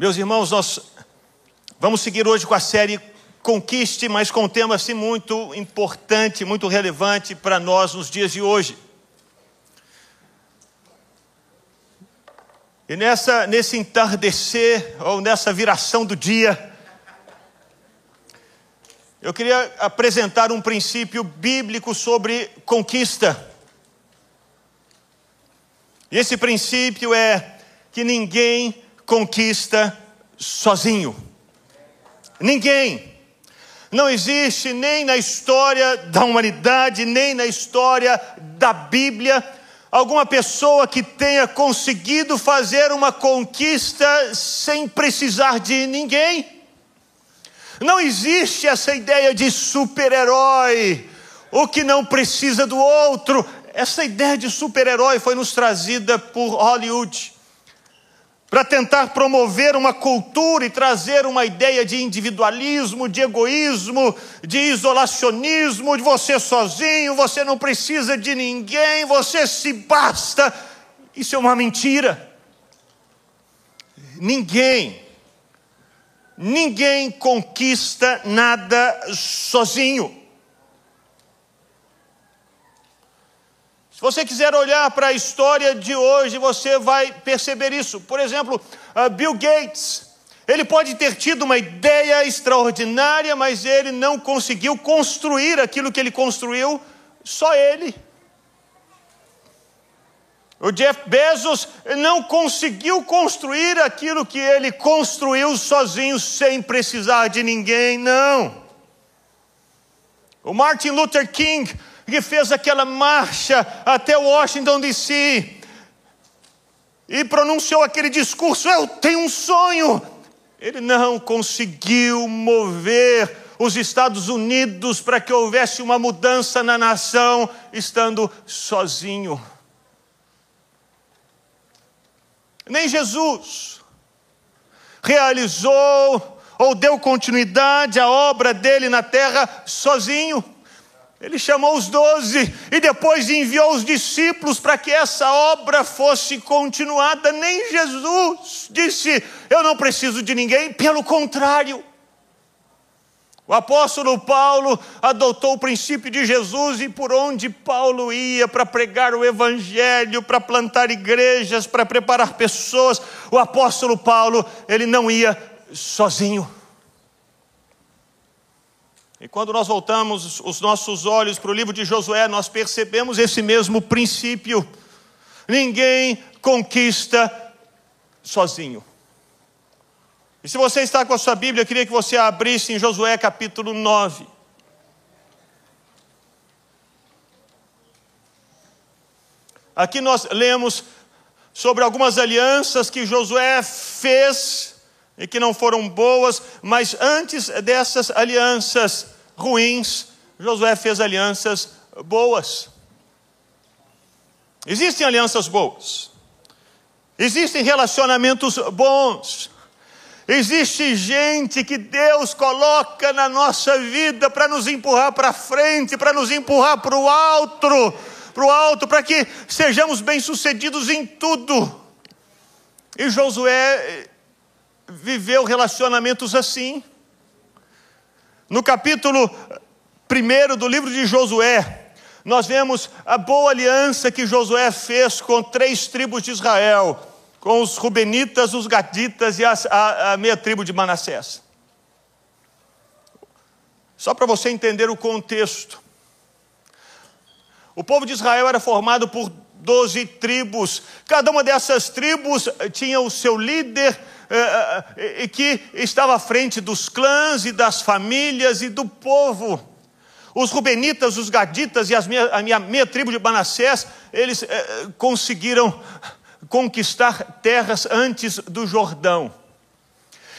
Meus irmãos, nós vamos seguir hoje com a série Conquiste, mas com um tema assim muito importante, muito relevante para nós nos dias de hoje. E nessa, nesse entardecer, ou nessa viração do dia, eu queria apresentar um princípio bíblico sobre conquista. E esse princípio é que ninguém conquista sozinho. Ninguém. Não existe nem na história da humanidade, nem na história da Bíblia, alguma pessoa que tenha conseguido fazer uma conquista sem precisar de ninguém. Não existe essa ideia de super-herói, o que não precisa do outro. Essa ideia de super-herói foi nos trazida por Hollywood para tentar promover uma cultura e trazer uma ideia de individualismo, de egoísmo, de isolacionismo, de você sozinho, você não precisa de ninguém, você se basta. Isso é uma mentira. Ninguém, ninguém conquista nada sozinho. Se você quiser olhar para a história de hoje, você vai perceber isso. Por exemplo, uh, Bill Gates. Ele pode ter tido uma ideia extraordinária, mas ele não conseguiu construir aquilo que ele construiu, só ele. O Jeff Bezos não conseguiu construir aquilo que ele construiu sozinho, sem precisar de ninguém, não. O Martin Luther King que fez aquela marcha até Washington DC e pronunciou aquele discurso: Eu tenho um sonho. Ele não conseguiu mover os Estados Unidos para que houvesse uma mudança na nação, estando sozinho. Nem Jesus realizou ou deu continuidade à obra dele na terra sozinho. Ele chamou os doze e depois enviou os discípulos para que essa obra fosse continuada. Nem Jesus disse: Eu não preciso de ninguém, pelo contrário. O apóstolo Paulo adotou o princípio de Jesus e por onde Paulo ia para pregar o evangelho, para plantar igrejas, para preparar pessoas, o apóstolo Paulo, ele não ia sozinho. E quando nós voltamos os nossos olhos para o livro de Josué, nós percebemos esse mesmo princípio. Ninguém conquista sozinho. E se você está com a sua Bíblia, eu queria que você abrisse em Josué capítulo 9. Aqui nós lemos sobre algumas alianças que Josué fez e que não foram boas, mas antes dessas alianças ruins, Josué fez alianças boas. Existem alianças boas, existem relacionamentos bons, existe gente que Deus coloca na nossa vida para nos empurrar para frente, para nos empurrar para o alto, para o alto, para que sejamos bem-sucedidos em tudo. E Josué viveu relacionamentos assim. No capítulo 1 do livro de Josué, nós vemos a boa aliança que Josué fez com três tribos de Israel, com os Rubenitas, os Gaditas e as, a, a meia tribo de Manassés. Só para você entender o contexto. O povo de Israel era formado por doze tribos, cada uma dessas tribos tinha o seu líder, eh, eh, que estava à frente dos clãs e das famílias e do povo. Os Rubenitas, os Gaditas e minha, a minha, minha tribo de Manassés, eles eh, conseguiram conquistar terras antes do Jordão.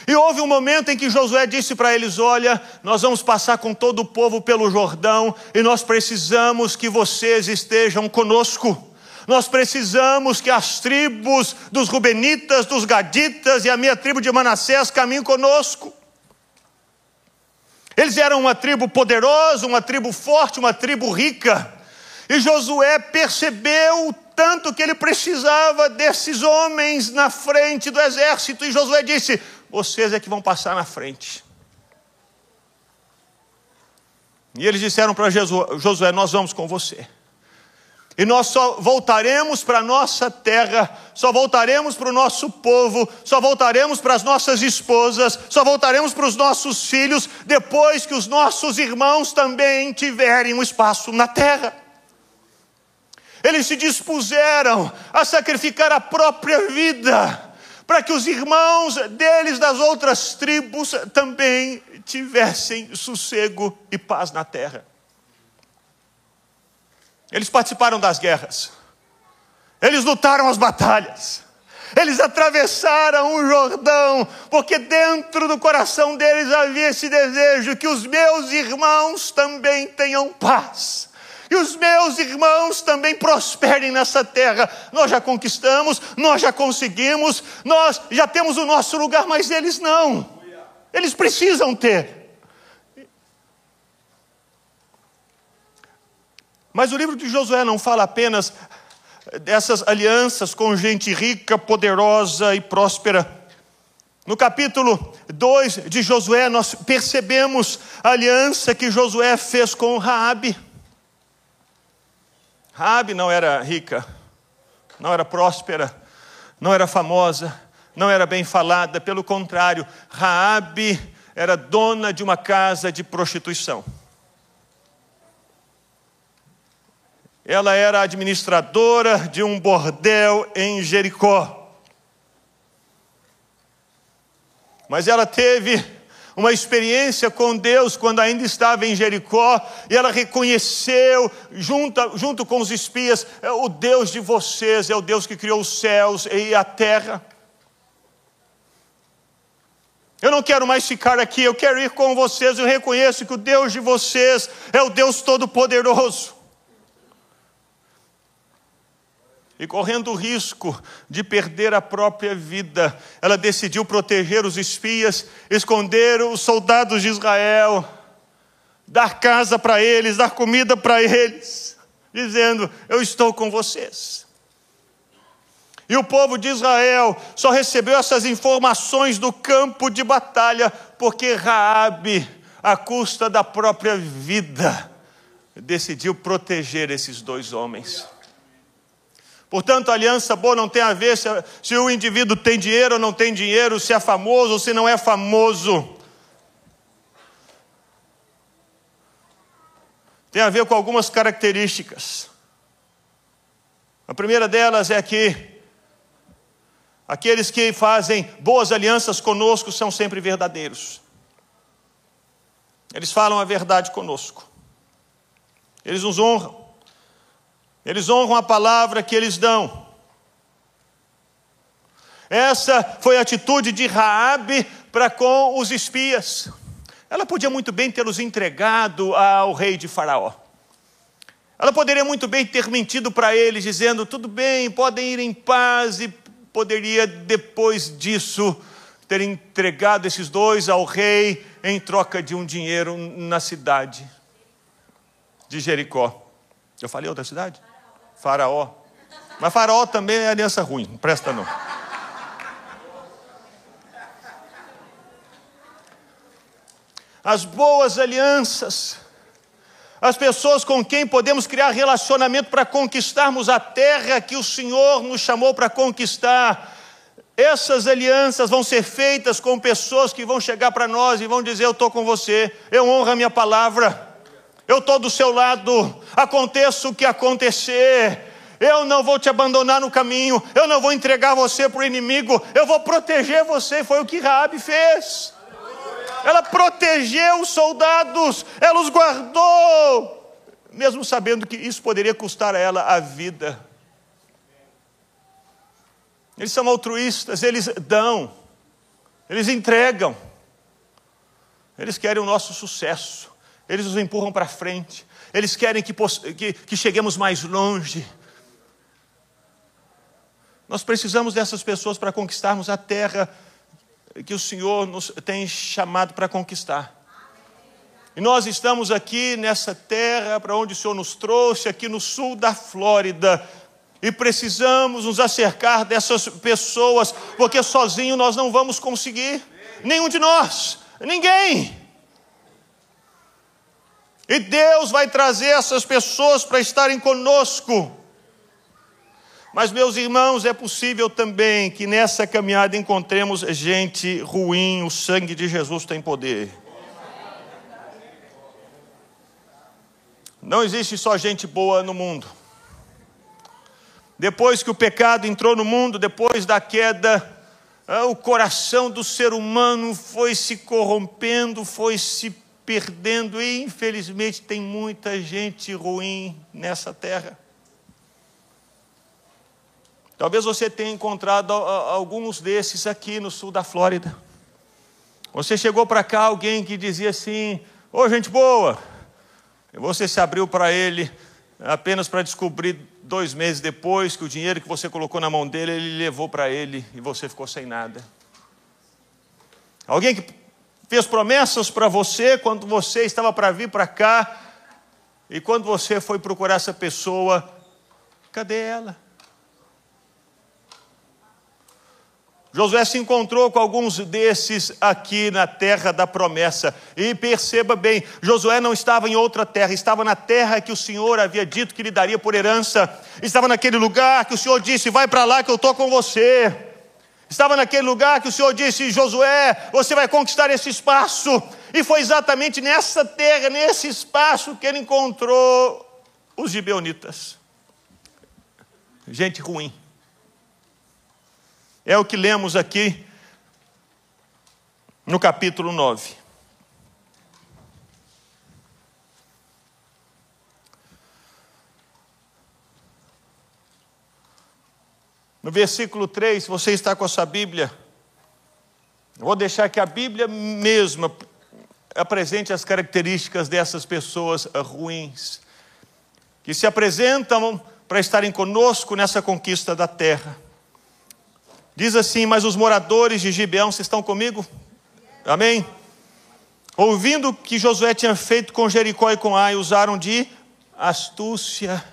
E houve um momento em que Josué disse para eles: Olha, nós vamos passar com todo o povo pelo Jordão e nós precisamos que vocês estejam conosco. Nós precisamos que as tribos dos Rubenitas, dos Gaditas e a minha tribo de Manassés caminhem conosco. Eles eram uma tribo poderosa, uma tribo forte, uma tribo rica. E Josué percebeu tanto que ele precisava desses homens na frente do exército, e Josué disse: Vocês é que vão passar na frente. E eles disseram para Josué: Nós vamos com você. E nós só voltaremos para a nossa terra, só voltaremos para o nosso povo, só voltaremos para as nossas esposas, só voltaremos para os nossos filhos, depois que os nossos irmãos também tiverem um espaço na terra. Eles se dispuseram a sacrificar a própria vida, para que os irmãos deles das outras tribos também tivessem sossego e paz na terra. Eles participaram das guerras, eles lutaram as batalhas, eles atravessaram o Jordão, porque dentro do coração deles havia esse desejo que os meus irmãos também tenham paz. E os meus irmãos também prosperem nessa terra. Nós já conquistamos, nós já conseguimos, nós já temos o nosso lugar, mas eles não. Eles precisam ter. Mas o livro de Josué não fala apenas dessas alianças com gente rica, poderosa e próspera. No capítulo 2 de Josué, nós percebemos a aliança que Josué fez com Raabe. Raabe não era rica, não era próspera, não era famosa, não era bem falada, pelo contrário, Raabe era dona de uma casa de prostituição. Ela era administradora de um bordel em Jericó. Mas ela teve uma experiência com Deus quando ainda estava em Jericó, e ela reconheceu, junto, junto com os espias, é o Deus de vocês é o Deus que criou os céus e a terra. Eu não quero mais ficar aqui, eu quero ir com vocês. Eu reconheço que o Deus de vocês é o Deus Todo-Poderoso. E correndo o risco de perder a própria vida, ela decidiu proteger os espias, esconder os soldados de Israel, dar casa para eles, dar comida para eles, dizendo: Eu estou com vocês. E o povo de Israel só recebeu essas informações do campo de batalha porque Raabe, à custa da própria vida, decidiu proteger esses dois homens. Portanto, aliança boa não tem a ver se, se o indivíduo tem dinheiro ou não tem dinheiro, se é famoso ou se não é famoso. Tem a ver com algumas características. A primeira delas é que aqueles que fazem boas alianças conosco são sempre verdadeiros. Eles falam a verdade conosco. Eles nos honram. Eles honram a palavra que eles dão. Essa foi a atitude de Raabe para com os espias. Ela podia muito bem ter os entregado ao rei de Faraó. Ela poderia muito bem ter mentido para eles, dizendo: tudo bem, podem ir em paz, e poderia depois disso ter entregado esses dois ao rei em troca de um dinheiro na cidade de Jericó. Eu falei outra cidade? Faraó. Mas Faraó também é aliança ruim, não presta não. As boas alianças, as pessoas com quem podemos criar relacionamento para conquistarmos a terra que o Senhor nos chamou para conquistar. Essas alianças vão ser feitas com pessoas que vão chegar para nós e vão dizer: Eu estou com você, eu honro a minha palavra eu estou do seu lado, aconteça o que acontecer, eu não vou te abandonar no caminho, eu não vou entregar você para o inimigo, eu vou proteger você. Foi o que Raabe fez. Ela protegeu os soldados, ela os guardou, mesmo sabendo que isso poderia custar a ela a vida. Eles são altruístas, eles dão, eles entregam, eles querem o nosso sucesso eles nos empurram para frente, eles querem que, que, que cheguemos mais longe. Nós precisamos dessas pessoas para conquistarmos a terra que o Senhor nos tem chamado para conquistar. E nós estamos aqui nessa terra para onde o Senhor nos trouxe, aqui no sul da Flórida. E precisamos nos acercar dessas pessoas, porque sozinho nós não vamos conseguir. Nenhum de nós, ninguém. E Deus vai trazer essas pessoas para estarem conosco. Mas, meus irmãos, é possível também que nessa caminhada encontremos gente ruim, o sangue de Jesus tem poder. Não existe só gente boa no mundo. Depois que o pecado entrou no mundo, depois da queda, ah, o coração do ser humano foi se corrompendo, foi se perdendo, e infelizmente tem muita gente ruim nessa terra. Talvez você tenha encontrado alguns desses aqui no sul da Flórida. Você chegou para cá, alguém que dizia assim: Ô gente boa, e você se abriu para ele apenas para descobrir dois meses depois que o dinheiro que você colocou na mão dele, ele levou para ele e você ficou sem nada. Alguém que fez promessas para você quando você estava para vir para cá, e quando você foi procurar essa pessoa, cadê ela? Josué se encontrou com alguns desses aqui na terra da promessa. E perceba bem, Josué não estava em outra terra, estava na terra que o Senhor havia dito que lhe daria por herança. Estava naquele lugar que o Senhor disse: Vai para lá que eu estou com você. Estava naquele lugar que o Senhor disse: Josué, você vai conquistar esse espaço. E foi exatamente nessa terra, nesse espaço, que ele encontrou os gibeonitas. Gente ruim é o que lemos aqui no capítulo 9. No versículo 3, você está com a sua Bíblia. Eu vou deixar que a Bíblia mesma apresente as características dessas pessoas ruins, que se apresentam para estarem conosco nessa conquista da terra. Diz assim: Mas os moradores de Gibeão, vocês estão comigo? Amém? Ouvindo que Josué tinha feito com Jericó e com Ai, usaram de astúcia.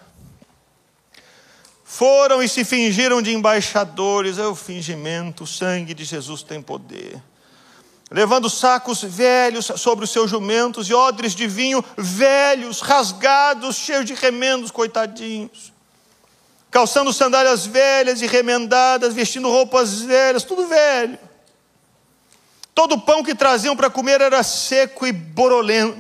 Foram e se fingiram de embaixadores, é o fingimento, o sangue de Jesus tem poder. Levando sacos velhos sobre os seus jumentos e odres de vinho velhos, rasgados, cheios de remendos, coitadinhos calçando sandálias velhas e remendadas, vestindo roupas velhas, tudo velho. Todo o pão que traziam para comer era seco e bolorento.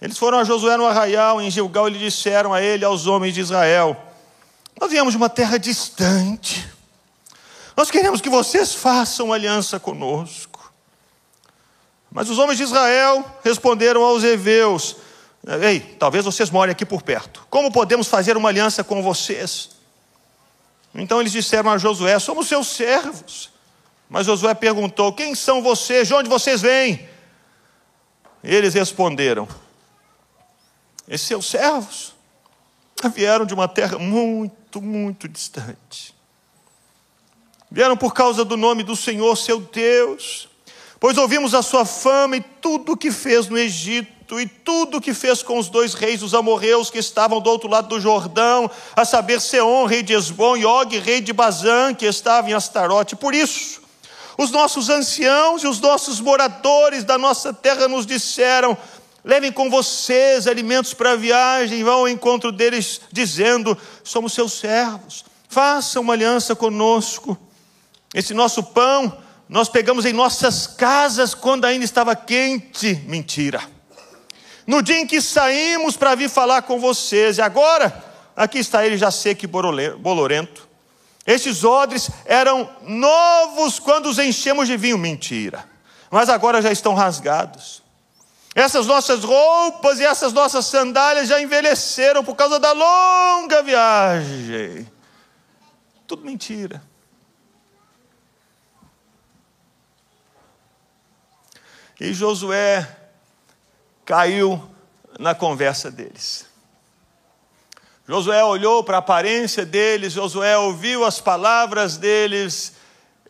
Eles foram a Josué no arraial, em Gilgal, e lhe disseram a ele, aos homens de Israel: Nós viemos de uma terra distante. Nós queremos que vocês façam aliança conosco. Mas os homens de Israel responderam aos heveus: Ei, talvez vocês morem aqui por perto. Como podemos fazer uma aliança com vocês? Então eles disseram a Josué: Somos seus servos. Mas Josué perguntou: Quem são vocês? De onde vocês vêm? Eles responderam: Esses seus servos vieram de uma terra muito, muito distante. Vieram por causa do nome do Senhor, seu Deus, pois ouvimos a sua fama e tudo o que fez no Egito e tudo o que fez com os dois reis, os amorreus que estavam do outro lado do Jordão, a saber, Seom, rei de Esbom, e Og, rei de Bazã, que estava em Astarote. Por isso, os nossos anciãos e os nossos moradores da nossa terra nos disseram: Levem com vocês alimentos para a viagem, vão ao encontro deles, dizendo: Somos seus servos, façam uma aliança conosco. Esse nosso pão nós pegamos em nossas casas quando ainda estava quente. Mentira. No dia em que saímos para vir falar com vocês, e agora, aqui está ele já seco e bolorento. Estes odres eram novos quando os enchemos de vinho. Mentira. Mas agora já estão rasgados. Essas nossas roupas e essas nossas sandálias já envelheceram por causa da longa viagem. Tudo mentira. E Josué caiu na conversa deles. Josué olhou para a aparência deles, Josué ouviu as palavras deles,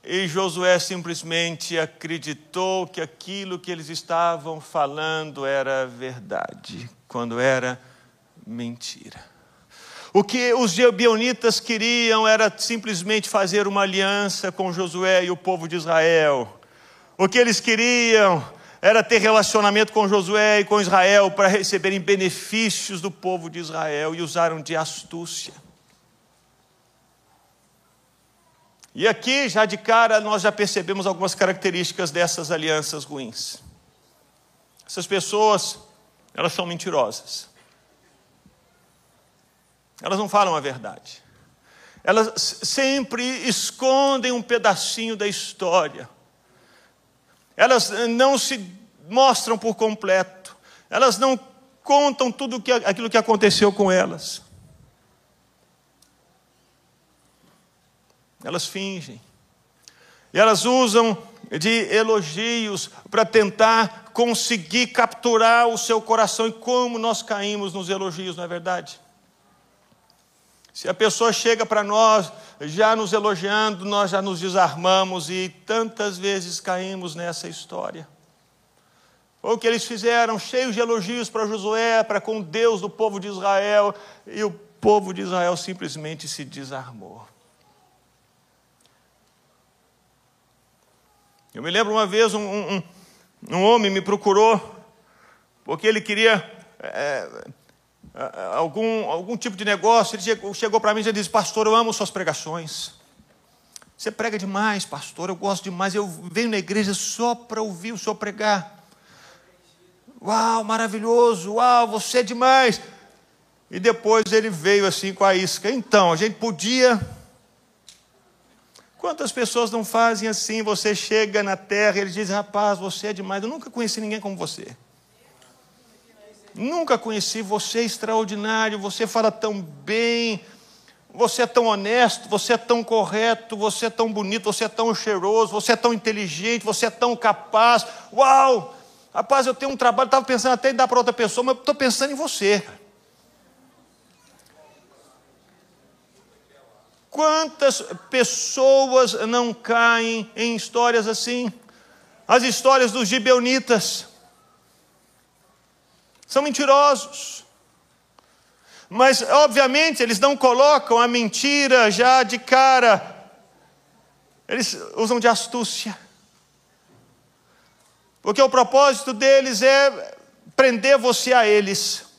e Josué simplesmente acreditou que aquilo que eles estavam falando era verdade, quando era mentira. O que os gibeonitas queriam era simplesmente fazer uma aliança com Josué e o povo de Israel. O que eles queriam era ter relacionamento com Josué e com Israel para receberem benefícios do povo de Israel e usaram de astúcia. E aqui, já de cara, nós já percebemos algumas características dessas alianças ruins. Essas pessoas, elas são mentirosas. Elas não falam a verdade. Elas sempre escondem um pedacinho da história. Elas não se mostram por completo. Elas não contam tudo aquilo que aconteceu com elas. Elas fingem. E elas usam de elogios para tentar conseguir capturar o seu coração. E como nós caímos nos elogios, não é verdade? Se a pessoa chega para nós já nos elogiando, nós já nos desarmamos e tantas vezes caímos nessa história. Foi o que eles fizeram, cheios de elogios para Josué, para com Deus do povo de Israel, e o povo de Israel simplesmente se desarmou. Eu me lembro uma vez um, um, um homem me procurou, porque ele queria é, algum, algum tipo de negócio, ele chegou, chegou para mim e disse: Pastor, eu amo suas pregações. Você prega demais, pastor, eu gosto demais. Eu venho na igreja só para ouvir o senhor pregar. Uau, maravilhoso, uau, você é demais. E depois ele veio assim com a isca. Então, a gente podia. Quantas pessoas não fazem assim? Você chega na terra e ele diz: Rapaz, você é demais. Eu nunca conheci ninguém como você. Nunca conheci você extraordinário, você fala tão bem, você é tão honesto, você é tão correto, você é tão bonito, você é tão cheiroso, você é tão inteligente, você é tão capaz. Uau! Rapaz, eu tenho um trabalho, estava pensando até em dar para outra pessoa, mas estou pensando em você. Quantas pessoas não caem em histórias assim? As histórias dos gibeonitas são mentirosos. Mas, obviamente, eles não colocam a mentira já de cara, eles usam de astúcia. Porque o propósito deles é prender você a eles.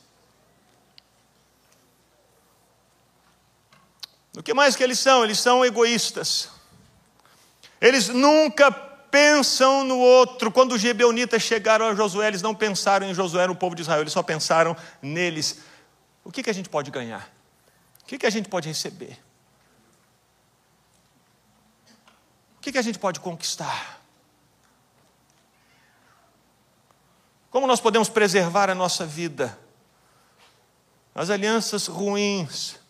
O que mais que eles são? Eles são egoístas. Eles nunca pensam no outro. Quando os gibeonitas chegaram a Josué, eles não pensaram em Josué, no povo de Israel, eles só pensaram neles. O que, que a gente pode ganhar? O que, que a gente pode receber? O que, que a gente pode conquistar? Como nós podemos preservar a nossa vida? As alianças ruins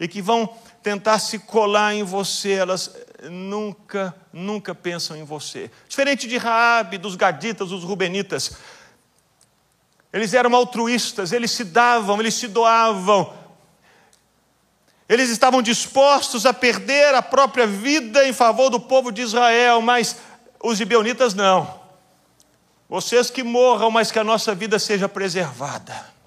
e que vão tentar se colar em você, elas nunca, nunca pensam em você. Diferente de Raabe, dos gaditas, dos rubenitas. Eles eram altruístas, eles se davam, eles se doavam. Eles estavam dispostos a perder a própria vida em favor do povo de Israel, mas os gibeonitas não. Vocês que morram, mas que a nossa vida seja preservada.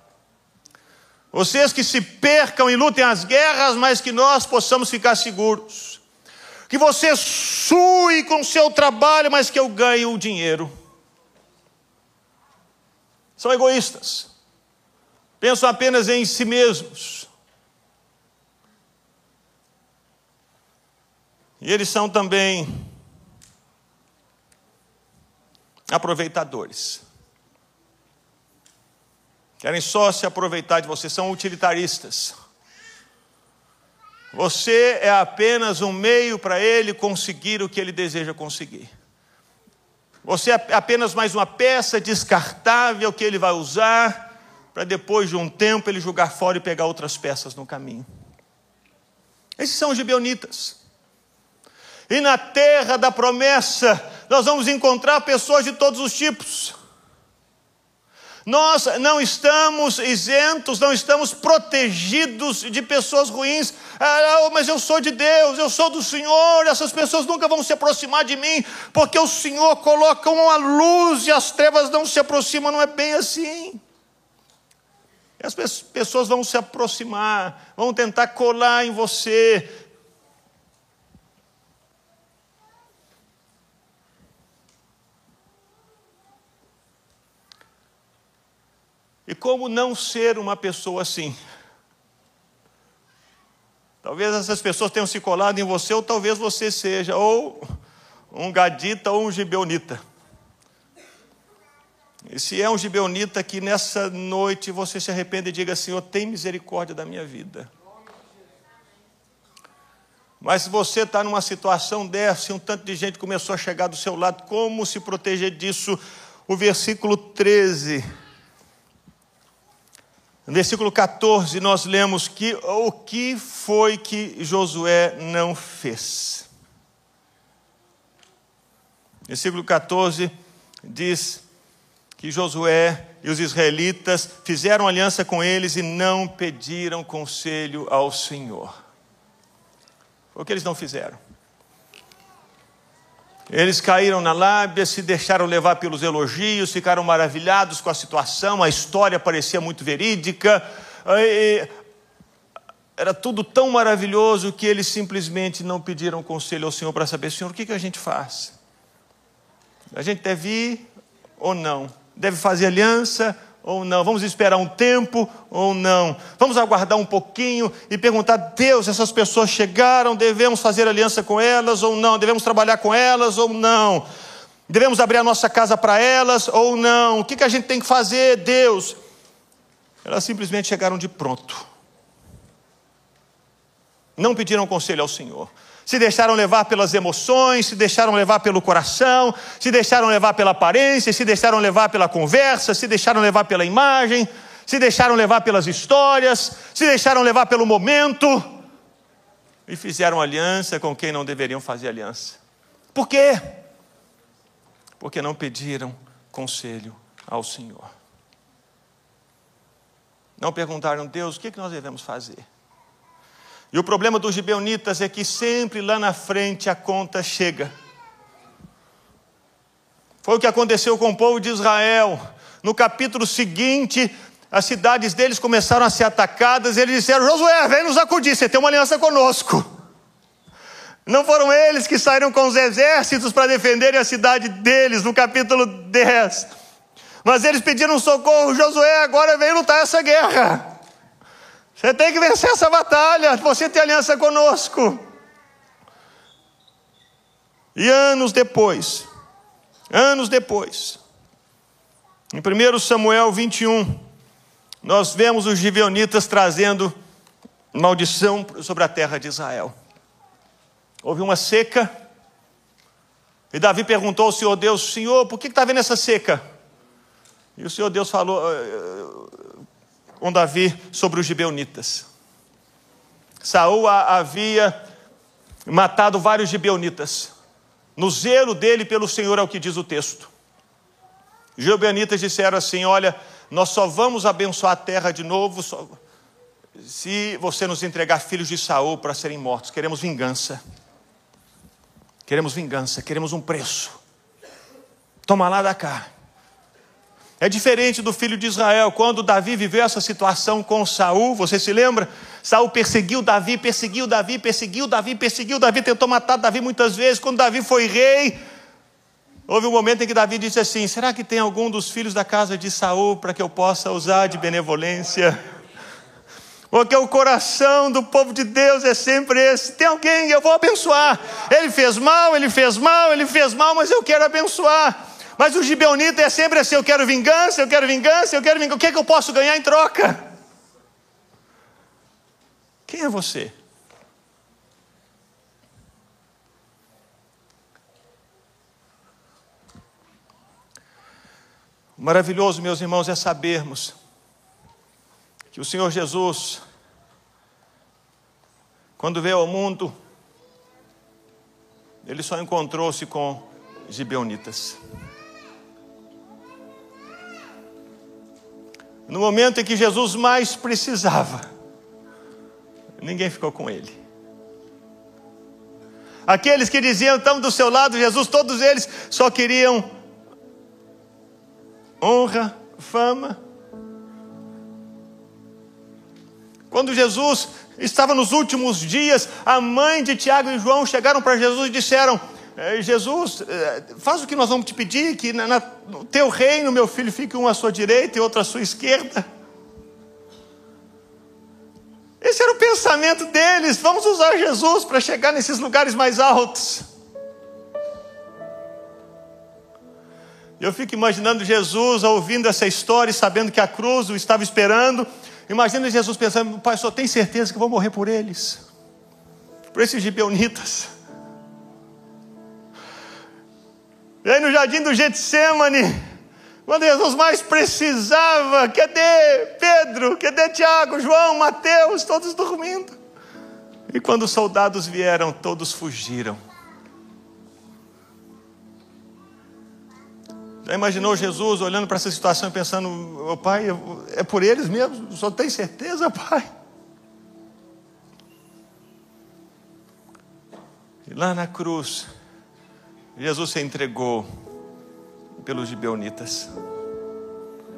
Vocês que se percam e lutem as guerras, mas que nós possamos ficar seguros. Que você sue com o seu trabalho, mas que eu ganhe o dinheiro. São egoístas. Pensam apenas em si mesmos. E eles são também aproveitadores. Querem só se aproveitar de você, são utilitaristas. Você é apenas um meio para ele conseguir o que ele deseja conseguir. Você é apenas mais uma peça descartável que ele vai usar para depois de um tempo ele jogar fora e pegar outras peças no caminho. Esses são os gibeonitas. E na terra da promessa, nós vamos encontrar pessoas de todos os tipos. Nós não estamos isentos, não estamos protegidos de pessoas ruins. Ah, mas eu sou de Deus, eu sou do Senhor, essas pessoas nunca vão se aproximar de mim, porque o Senhor coloca uma luz e as trevas não se aproximam, não é bem assim. As pessoas vão se aproximar, vão tentar colar em você. E como não ser uma pessoa assim? Talvez essas pessoas tenham se colado em você, ou talvez você seja ou um gadita ou um gibeonita. E se é um gibeonita que nessa noite você se arrepende e diga, Senhor, tem misericórdia da minha vida. Mas se você está numa situação dessa e um tanto de gente começou a chegar do seu lado, como se proteger disso? O versículo 13 no versículo 14, nós lemos que o que foi que Josué não fez. Versículo 14 diz que Josué e os israelitas fizeram aliança com eles e não pediram conselho ao Senhor. Foi o que eles não fizeram. Eles caíram na lábia, se deixaram levar pelos elogios, ficaram maravilhados com a situação, a história parecia muito verídica. Era tudo tão maravilhoso que eles simplesmente não pediram conselho ao Senhor para saber, Senhor, o que, a gente faz? A gente deve ir ou não? Deve fazer aliança ou não? Vamos esperar um tempo ou não? Vamos aguardar um pouquinho e perguntar: Deus, essas pessoas chegaram, devemos fazer aliança com elas ou não? Devemos trabalhar com elas ou não? Devemos abrir a nossa casa para elas ou não? O que, que a gente tem que fazer, Deus? Elas simplesmente chegaram de pronto. Não pediram conselho ao Senhor se deixaram levar pelas emoções, se deixaram levar pelo coração, se deixaram levar pela aparência, se deixaram levar pela conversa, se deixaram levar pela imagem, se deixaram levar pelas histórias, se deixaram levar pelo momento e fizeram aliança com quem não deveriam fazer aliança. Por quê? Porque não pediram conselho ao Senhor. Não perguntaram, Deus, o que nós devemos fazer? E o problema dos gibeonitas é que sempre lá na frente a conta chega. Foi o que aconteceu com o povo de Israel. No capítulo seguinte, as cidades deles começaram a ser atacadas, eles disseram: Josué, vem nos acudir, você tem uma aliança conosco. Não foram eles que saíram com os exércitos para defenderem a cidade deles, no capítulo 10. Mas eles pediram socorro, Josué, agora vem lutar essa guerra. Você tem que vencer essa batalha. Você tem aliança conosco. E anos depois, anos depois, em 1 Samuel 21, nós vemos os gibeonitas trazendo maldição sobre a terra de Israel. Houve uma seca, e Davi perguntou ao Senhor Deus: Senhor, por que está havendo essa seca? E o Senhor Deus falou: com Davi sobre os gibeonitas. Saul havia matado vários gibeonitas. No zelo dele pelo Senhor é o que diz o texto. Gibeonitas disseram assim: Olha, nós só vamos abençoar a terra de novo só... se você nos entregar filhos de Saul para serem mortos. Queremos vingança. Queremos vingança, queremos um preço. Toma lá da cá. É diferente do filho de Israel, quando Davi viveu essa situação com Saul, você se lembra? Saul perseguiu Davi, perseguiu Davi, perseguiu Davi, perseguiu Davi, tentou matar Davi muitas vezes. Quando Davi foi rei, houve um momento em que Davi disse assim: Será que tem algum dos filhos da casa de Saul para que eu possa usar de benevolência? Porque o coração do povo de Deus é sempre esse: tem alguém, eu vou abençoar. Ele fez mal, ele fez mal, ele fez mal, mas eu quero abençoar. Mas o gibeonita é sempre assim: eu quero vingança, eu quero vingança, eu quero vingança. O que é que eu posso ganhar em troca? Quem é você? Maravilhoso, meus irmãos, é sabermos que o Senhor Jesus, quando veio ao mundo, ele só encontrou-se com gibeonitas. No momento em que Jesus mais precisava, ninguém ficou com ele. Aqueles que diziam, estamos do seu lado, Jesus, todos eles só queriam honra, fama. Quando Jesus estava nos últimos dias, a mãe de Tiago e João chegaram para Jesus e disseram: Jesus, eh, faz o que nós vamos te pedir, que no teu reino, meu filho, fique um à sua direita e outro à sua esquerda. Esse era o pensamento deles. Vamos usar Jesus para chegar nesses lugares mais altos. Eu fico imaginando Jesus ouvindo essa história e sabendo que a cruz o estava esperando. Imagina Jesus pensando: Pai, só tem certeza que vou morrer por eles, por esses gibeonitas. E aí no jardim do Getsemane, quando Jesus mais precisava, cadê Pedro, cadê Tiago, João, Mateus, todos dormindo. E quando os soldados vieram, todos fugiram. Já imaginou Jesus olhando para essa situação e pensando: oh, Pai, é por eles mesmo? Só tem certeza, Pai? E lá na cruz, Jesus se entregou pelos gibeonitas,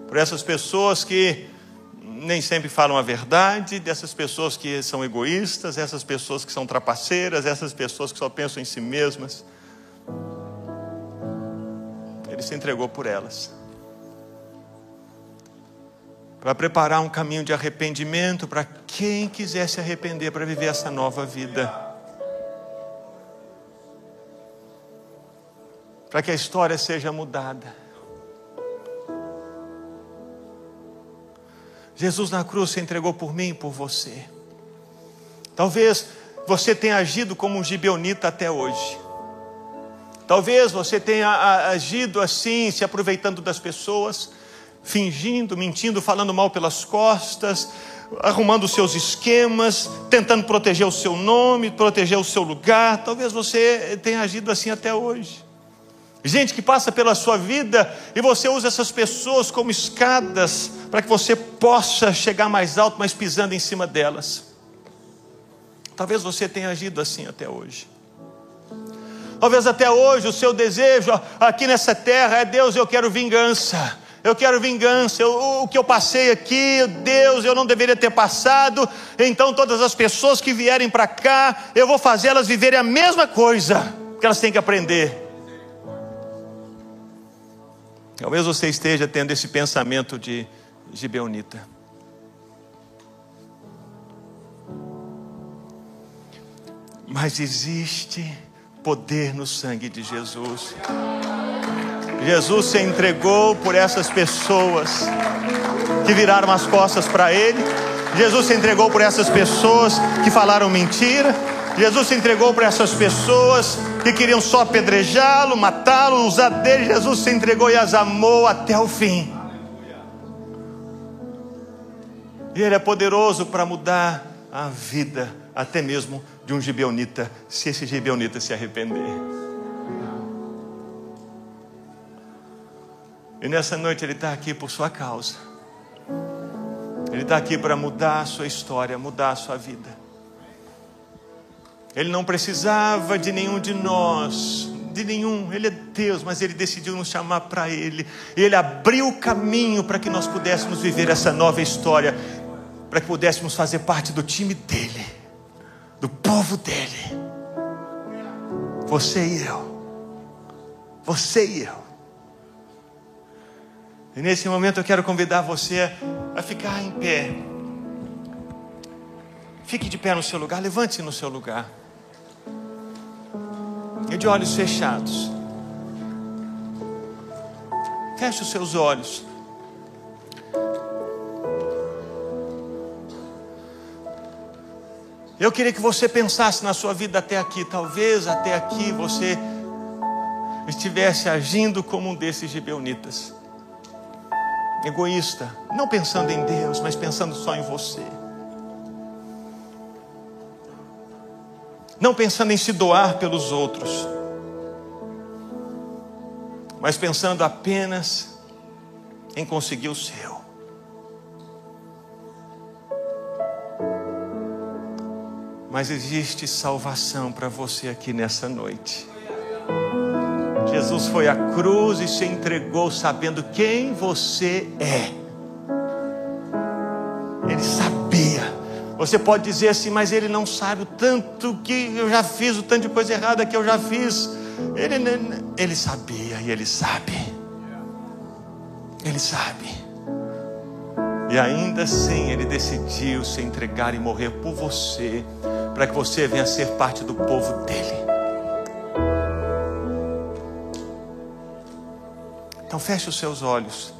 por essas pessoas que nem sempre falam a verdade, dessas pessoas que são egoístas, essas pessoas que são trapaceiras, essas pessoas que só pensam em si mesmas. Ele se entregou por elas. Para preparar um caminho de arrependimento para quem quiser se arrepender para viver essa nova vida. Para que a história seja mudada. Jesus na cruz se entregou por mim e por você. Talvez você tenha agido como um gibeonita até hoje. Talvez você tenha agido assim, se aproveitando das pessoas, fingindo, mentindo, falando mal pelas costas, arrumando seus esquemas, tentando proteger o seu nome, proteger o seu lugar. Talvez você tenha agido assim até hoje. Gente que passa pela sua vida e você usa essas pessoas como escadas para que você possa chegar mais alto, mas pisando em cima delas. Talvez você tenha agido assim até hoje. Talvez até hoje o seu desejo aqui nessa terra é: Deus, eu quero vingança. Eu quero vingança. Eu, o que eu passei aqui, Deus, eu não deveria ter passado. Então, todas as pessoas que vierem para cá, eu vou fazer elas viverem a mesma coisa que elas têm que aprender. Talvez você esteja tendo esse pensamento de Gibeonita. Mas existe poder no sangue de Jesus. Jesus se entregou por essas pessoas que viraram as costas para Ele. Jesus se entregou por essas pessoas que falaram mentira. Jesus se entregou para essas pessoas que queriam só apedrejá-lo, matá-lo, usar dele. Jesus se entregou e as amou até o fim. E Ele é poderoso para mudar a vida, até mesmo de um gibeonita, se esse gibeonita se arrepender. E nessa noite ele está aqui por sua causa. Ele está aqui para mudar a sua história, mudar a sua vida. Ele não precisava de nenhum de nós, de nenhum, Ele é Deus, mas Ele decidiu nos chamar para Ele. Ele abriu o caminho para que nós pudéssemos viver essa nova história, para que pudéssemos fazer parte do time dele do povo dele. Você e eu. Você e eu. E nesse momento eu quero convidar você a ficar em pé. Fique de pé no seu lugar, levante-se no seu lugar. E de olhos fechados. Feche os seus olhos. Eu queria que você pensasse na sua vida até aqui. Talvez até aqui você estivesse agindo como um desses gibeonitas. Egoísta, não pensando em Deus, mas pensando só em você. Não pensando em se doar pelos outros, mas pensando apenas em conseguir o seu. Mas existe salvação para você aqui nessa noite. Jesus foi à cruz e se entregou sabendo quem você é. Você pode dizer assim, mas ele não sabe o tanto que eu já fiz, o tanto de coisa errada que eu já fiz. Ele, ele sabia e ele sabe. Ele sabe. E ainda assim ele decidiu se entregar e morrer por você, para que você venha ser parte do povo dele. Então feche os seus olhos.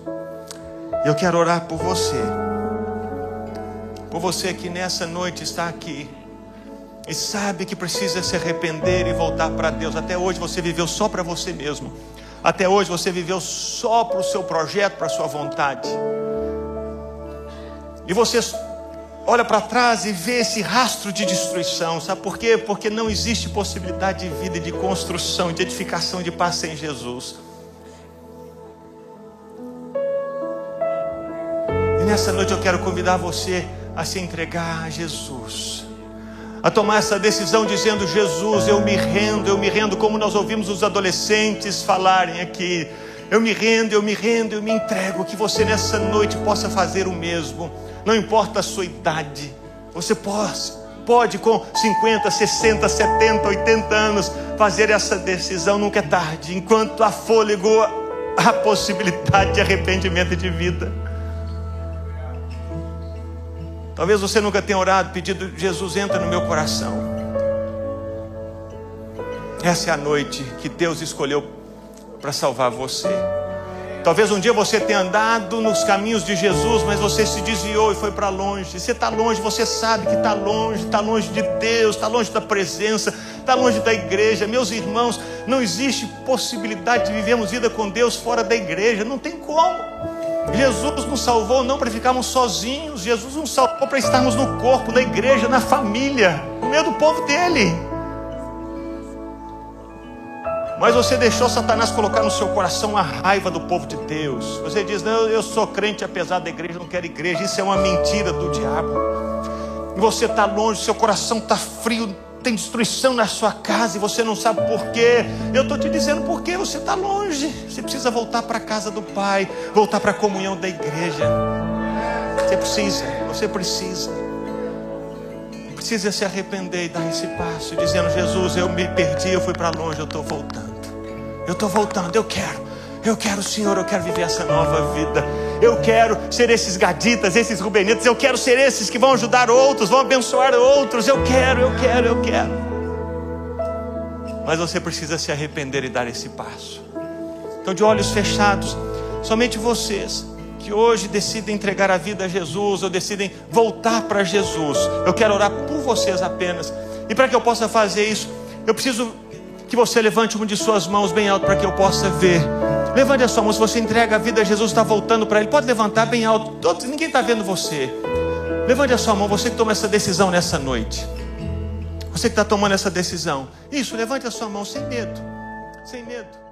Eu quero orar por você. Por você que nessa noite está aqui e sabe que precisa se arrepender e voltar para Deus. Até hoje você viveu só para você mesmo. Até hoje você viveu só para o seu projeto, para a sua vontade. E você olha para trás e vê esse rastro de destruição. Sabe por quê? Porque não existe possibilidade de vida, de construção, de edificação, de paz sem Jesus. E nessa noite eu quero convidar você a se entregar a Jesus a tomar essa decisão dizendo: Jesus, eu me rendo, eu me rendo, como nós ouvimos os adolescentes falarem aqui. Eu me rendo, eu me rendo, eu me entrego. Que você nessa noite possa fazer o mesmo, não importa a sua idade, você pode, pode com 50, 60, 70, 80 anos fazer essa decisão, nunca é tarde. Enquanto há fôlego, há possibilidade de arrependimento e de vida. Talvez você nunca tenha orado, pedido, Jesus, entra no meu coração. Essa é a noite que Deus escolheu para salvar você. Talvez um dia você tenha andado nos caminhos de Jesus, mas você se desviou e foi para longe. Você está longe, você sabe que está longe, está longe de Deus, está longe da presença, está longe da igreja. Meus irmãos, não existe possibilidade de vivermos vida com Deus fora da igreja, não tem como. Jesus nos salvou não para ficarmos sozinhos, Jesus nos salvou para estarmos no corpo, na igreja, na família, no meio do povo dele. Mas você deixou Satanás colocar no seu coração a raiva do povo de Deus. Você diz: Não, eu sou crente apesar da igreja, não quero igreja. Isso é uma mentira do diabo. E você está longe, seu coração está frio, tem destruição na sua casa e você não sabe por quê. Eu estou te dizendo porque você está longe. Você precisa voltar para a casa do Pai, voltar para a comunhão da igreja. Você precisa, você precisa. Precisa se arrepender e dar esse passo, dizendo: Jesus, eu me perdi, eu fui para longe, eu estou voltando. Eu estou voltando, eu quero. Eu quero, Senhor, eu quero viver essa nova vida. Eu quero ser esses gaditas, esses rubenitas. Eu quero ser esses que vão ajudar outros, vão abençoar outros. Eu quero, eu quero, eu quero. Mas você precisa se arrepender e dar esse passo. Então, de olhos fechados, somente vocês que hoje decidem entregar a vida a Jesus ou decidem voltar para Jesus. Eu quero orar por vocês apenas. E para que eu possa fazer isso, eu preciso que você levante uma de suas mãos bem alto para que eu possa ver. Levante a sua mão. Se você entrega a vida a Jesus, está voltando para Ele. Pode levantar bem alto. Todo, ninguém está vendo você. Levante a sua mão. Você que toma essa decisão nessa noite. Você que está tomando essa decisão. Isso, levante a sua mão sem medo. Sem medo.